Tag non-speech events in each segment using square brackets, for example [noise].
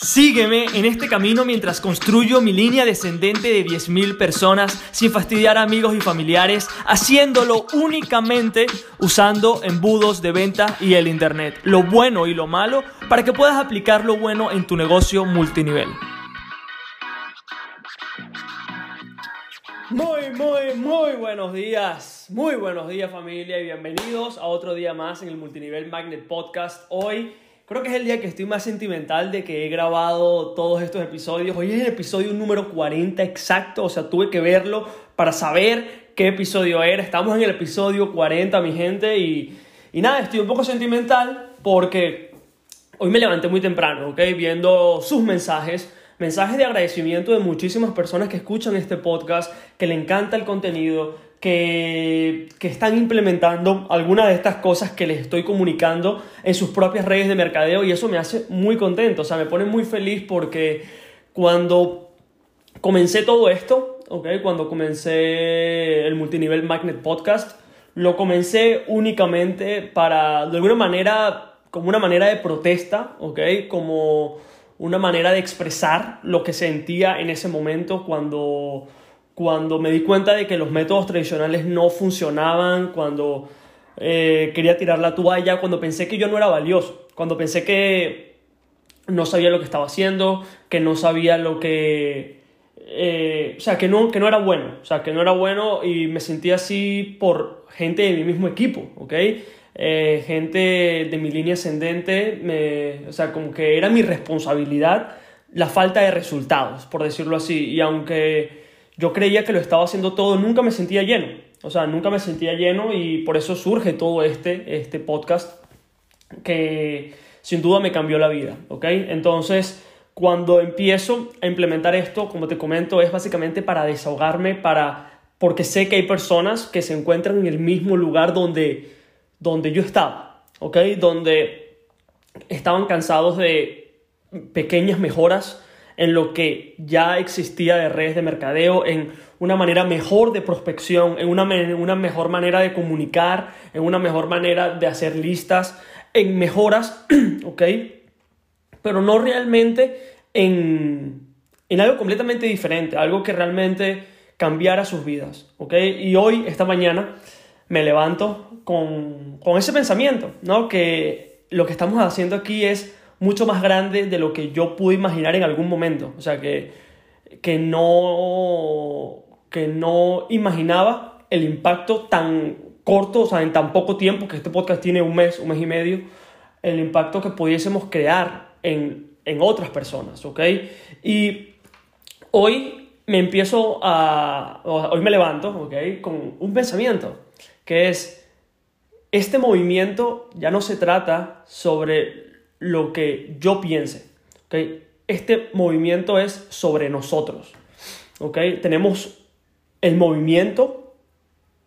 Sígueme en este camino mientras construyo mi línea descendente de 10.000 personas sin fastidiar a amigos y familiares, haciéndolo únicamente usando embudos de venta y el Internet, lo bueno y lo malo, para que puedas aplicar lo bueno en tu negocio multinivel. Muy, muy, muy buenos días, muy buenos días familia y bienvenidos a otro día más en el Multinivel Magnet Podcast. Hoy Creo que es el día que estoy más sentimental de que he grabado todos estos episodios. Hoy es el episodio número 40 exacto, o sea, tuve que verlo para saber qué episodio era. Estamos en el episodio 40, mi gente, y, y nada, estoy un poco sentimental porque hoy me levanté muy temprano, ¿ok? Viendo sus mensajes mensajes de agradecimiento de muchísimas personas que escuchan este podcast, que le encanta el contenido, que, están implementando algunas de estas cosas que les estoy comunicando en sus propias redes de mercadeo y eso me hace muy contento, o sea, me pone muy feliz porque cuando comencé todo esto, ¿okay? cuando comencé el multinivel Magnet Podcast, lo comencé únicamente para, de alguna manera, como una manera de protesta, ¿okay? como una manera de expresar lo que sentía en ese momento cuando cuando me di cuenta de que los métodos tradicionales no funcionaban, cuando eh, quería tirar la toalla, cuando pensé que yo no era valioso, cuando pensé que no sabía lo que estaba haciendo, que no sabía lo que... Eh, o sea, que no, que no era bueno, o sea, que no era bueno y me sentía así por gente de mi mismo equipo, ¿ok? Eh, gente de mi línea ascendente, me, o sea, como que era mi responsabilidad la falta de resultados, por decirlo así, y aunque yo creía que lo estaba haciendo todo, nunca me sentía lleno. O sea, nunca me sentía lleno y por eso surge todo este, este podcast que sin duda me cambió la vida, ¿ok? Entonces, cuando empiezo a implementar esto, como te comento, es básicamente para desahogarme, para, porque sé que hay personas que se encuentran en el mismo lugar donde, donde yo estaba, ¿ok? Donde estaban cansados de pequeñas mejoras, en lo que ya existía de redes de mercadeo, en una manera mejor de prospección, en una, una mejor manera de comunicar, en una mejor manera de hacer listas, en mejoras, [clears throat] ¿ok? Pero no realmente en, en algo completamente diferente, algo que realmente cambiara sus vidas, ¿ok? Y hoy, esta mañana, me levanto con, con ese pensamiento, ¿no? Que lo que estamos haciendo aquí es mucho más grande de lo que yo pude imaginar en algún momento. O sea, que, que, no, que no imaginaba el impacto tan corto, o sea, en tan poco tiempo, que este podcast tiene un mes, un mes y medio, el impacto que pudiésemos crear en, en otras personas, ¿ok? Y hoy me empiezo a, hoy me levanto, ¿ok? Con un pensamiento, que es, este movimiento ya no se trata sobre lo que yo piense. ¿okay? Este movimiento es sobre nosotros. ¿okay? Tenemos el movimiento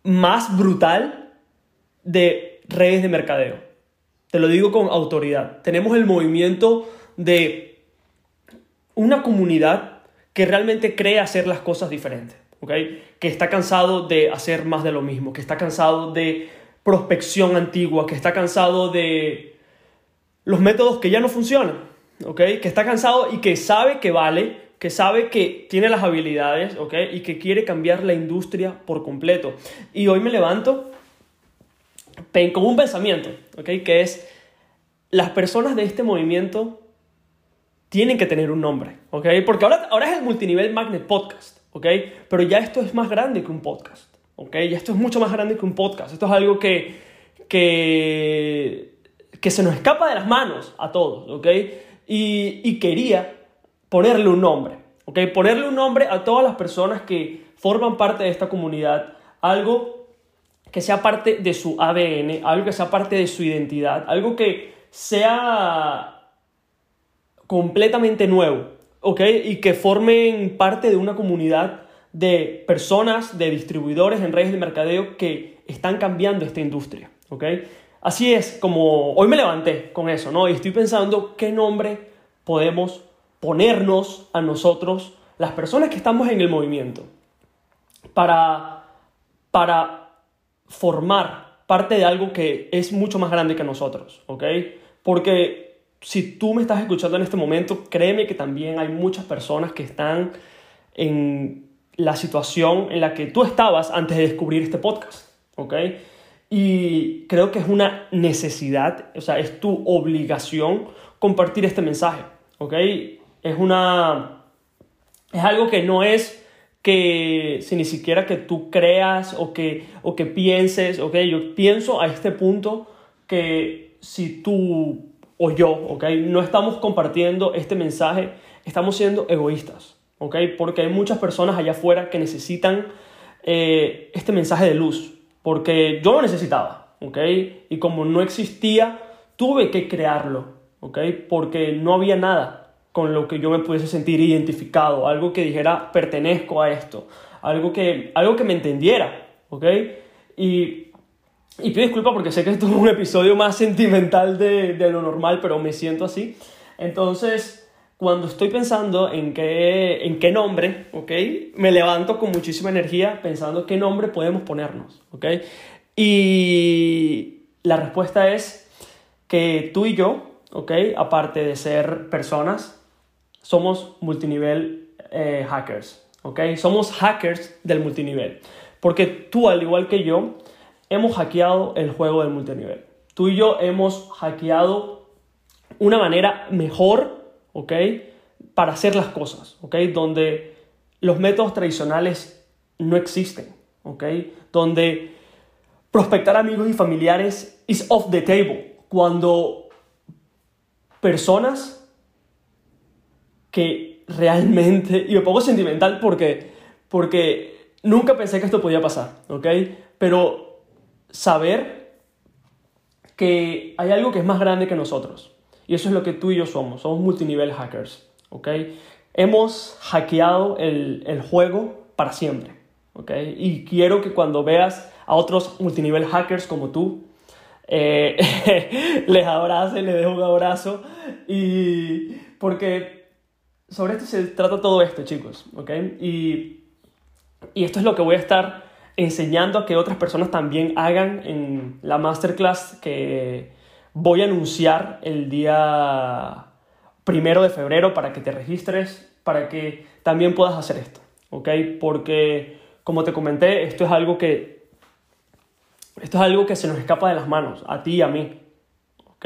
más brutal de redes de mercadeo. Te lo digo con autoridad. Tenemos el movimiento de una comunidad que realmente cree hacer las cosas diferentes. ¿okay? Que está cansado de hacer más de lo mismo, que está cansado de prospección antigua, que está cansado de los métodos que ya no funcionan, ¿ok? Que está cansado y que sabe que vale, que sabe que tiene las habilidades, ¿ok? Y que quiere cambiar la industria por completo. Y hoy me levanto con un pensamiento, ¿ok? Que es, las personas de este movimiento tienen que tener un nombre, ¿ok? Porque ahora, ahora es el multinivel Magnet Podcast, ¿ok? Pero ya esto es más grande que un podcast, ¿ok? Ya esto es mucho más grande que un podcast. Esto es algo que, que que se nos escapa de las manos a todos, ¿ok? Y, quería ponerle un nombre, ¿ok? Ponerle un nombre a todas las personas que forman parte de esta comunidad, algo que sea parte de su ADN, algo que sea parte de su identidad, algo que sea completamente nuevo, ¿ok? Y que formen parte de una comunidad de personas, de distribuidores en redes de mercadeo que están cambiando esta industria, ¿ok? Así es como hoy me levanté con eso, ¿no? Y estoy pensando qué nombre podemos ponernos a nosotros, las personas que estamos en el movimiento, para, para formar parte de algo que es mucho más grande que nosotros, ¿ok? Porque si tú me estás escuchando en este momento, créeme que también hay muchas personas que están en la situación en la que tú estabas antes de descubrir este podcast, ¿ok? Y creo que es una necesidad, o sea, es tu obligación compartir este mensaje, ¿ok? Es una... Es algo que no es que si ni siquiera que tú creas o que, o que pienses, ¿ok? Yo pienso a este punto que si tú o yo, ¿ok? No estamos compartiendo este mensaje, estamos siendo egoístas, ¿ok? Porque hay muchas personas allá afuera que necesitan eh, este mensaje de luz, porque yo lo necesitaba, ¿ok? Y como no existía, tuve que crearlo, ¿ok? Porque no había nada con lo que yo me pudiese sentir identificado, algo que dijera pertenezco a esto, algo que, algo que me entendiera, ¿ok? Y, y pido disculpas porque sé que esto es un episodio más sentimental de, de lo normal, pero me siento así. Entonces, cuando estoy pensando en qué, en qué nombre, ¿ok? Me levanto con muchísima energía pensando qué nombre podemos ponernos, ¿ok? Y la respuesta es que tú y yo, ¿ok? Aparte de ser personas, somos multinivel eh, hackers, ¿ok? Somos hackers del multinivel. Porque tú, al igual que yo, hemos hackeado el juego del multinivel. Tú y yo hemos hackeado una manera mejor ¿ok? Para hacer las cosas, ¿ok? Donde los métodos tradicionales no existen, ¿ok? Donde prospectar amigos y familiares is off the table. Cuando personas que realmente, y me pongo sentimental porque, porque nunca pensé que esto podía pasar, ¿ok? Pero saber que hay algo que es más grande que nosotros, y eso es lo que tú y yo somos, somos multinivel hackers, ¿ok? Hemos hackeado el, el juego para siempre, ¿ok? Y quiero que cuando veas a otros multinivel hackers como tú, eh, [laughs] les abrace, les dejo un abrazo y porque sobre esto se trata todo esto, chicos, ¿ok? Y, y esto es lo que voy a estar enseñando a que otras personas también hagan en la masterclass que voy a anunciar el día primero de febrero para que te registres, para que también puedas hacer esto, ¿ok? Porque, como te comenté, esto es algo que, esto es algo que se nos escapa de las manos, a ti y a mí, ¿ok?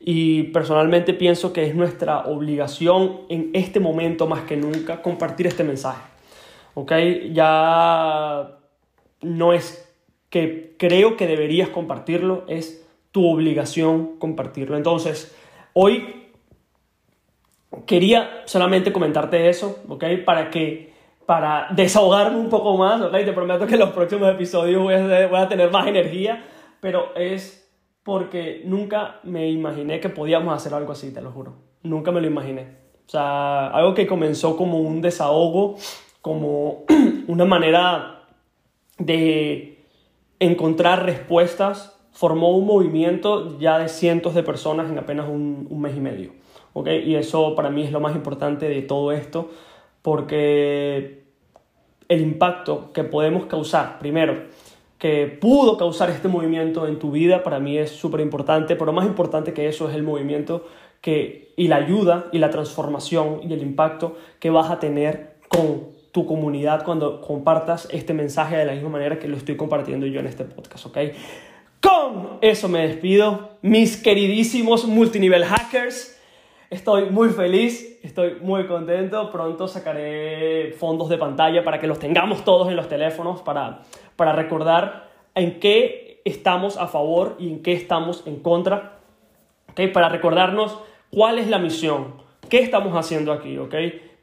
Y personalmente pienso que es nuestra obligación en este momento más que nunca compartir este mensaje, ¿ok? Ya no es que creo que deberías compartirlo, es tu obligación compartirlo. Entonces, hoy quería solamente comentarte eso, ¿ok? Para que, para desahogarme un poco más, ¿ok? Te prometo que en los próximos episodios voy a, voy a tener más energía, pero es porque nunca me imaginé que podíamos hacer algo así, te lo juro. Nunca me lo imaginé. O sea, algo que comenzó como un desahogo, como [clears throat] una manera de encontrar respuestas formó un movimiento ya de cientos de personas en apenas un, mes y medio. ¿okay? Y eso para mí es lo más importante de todo esto, porque el impacto que podemos causar, primero, que pudo causar este movimiento en tu vida, para mí es súper importante, pero más importante que eso es el movimiento que, y la ayuda y la transformación y el impacto que vas a tener con tu comunidad cuando compartas este mensaje de la misma manera que lo estoy compartiendo yo en este podcast, ¿ok? Con eso me despido, mis queridísimos multinivel hackers. Estoy muy feliz, estoy muy contento. Pronto sacaré fondos de pantalla para que los tengamos todos en los teléfonos para, para recordar en qué estamos a favor y en qué estamos en contra. ¿okay? Para recordarnos cuál es la misión, qué estamos haciendo aquí, ¿ok?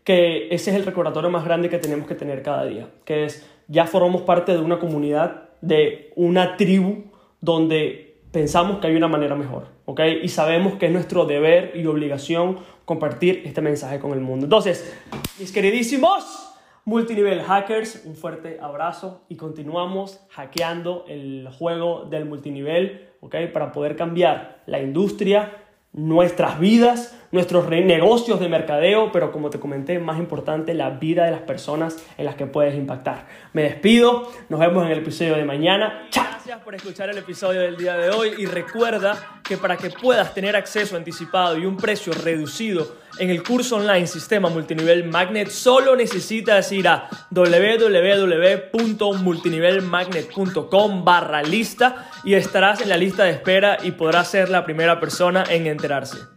Que ese es el recordatorio más grande que tenemos que tener cada día, que es ya formamos parte de una comunidad, de una tribu donde pensamos que hay una manera mejor, ¿ok? Y sabemos que es nuestro deber y obligación compartir este mensaje con el mundo. Entonces, mis queridísimos multinivel hackers, un fuerte abrazo y continuamos hackeando el juego del multinivel, ¿ok? Para poder cambiar la industria, nuestras vidas, nuestros negocios de mercadeo, pero como te comenté, más importante, la vida de las personas en las que puedes impactar. Me despido, nos vemos en el episodio de mañana. ¡Chao! Gracias por escuchar el episodio del día de hoy y recuerda que para que puedas tener acceso anticipado y un precio reducido en el curso online Sistema Multinivel Magnet, solo necesitas ir a www.multinivelmagnet.com barra lista y estarás en la lista de espera y podrás ser la primera persona en enterarse.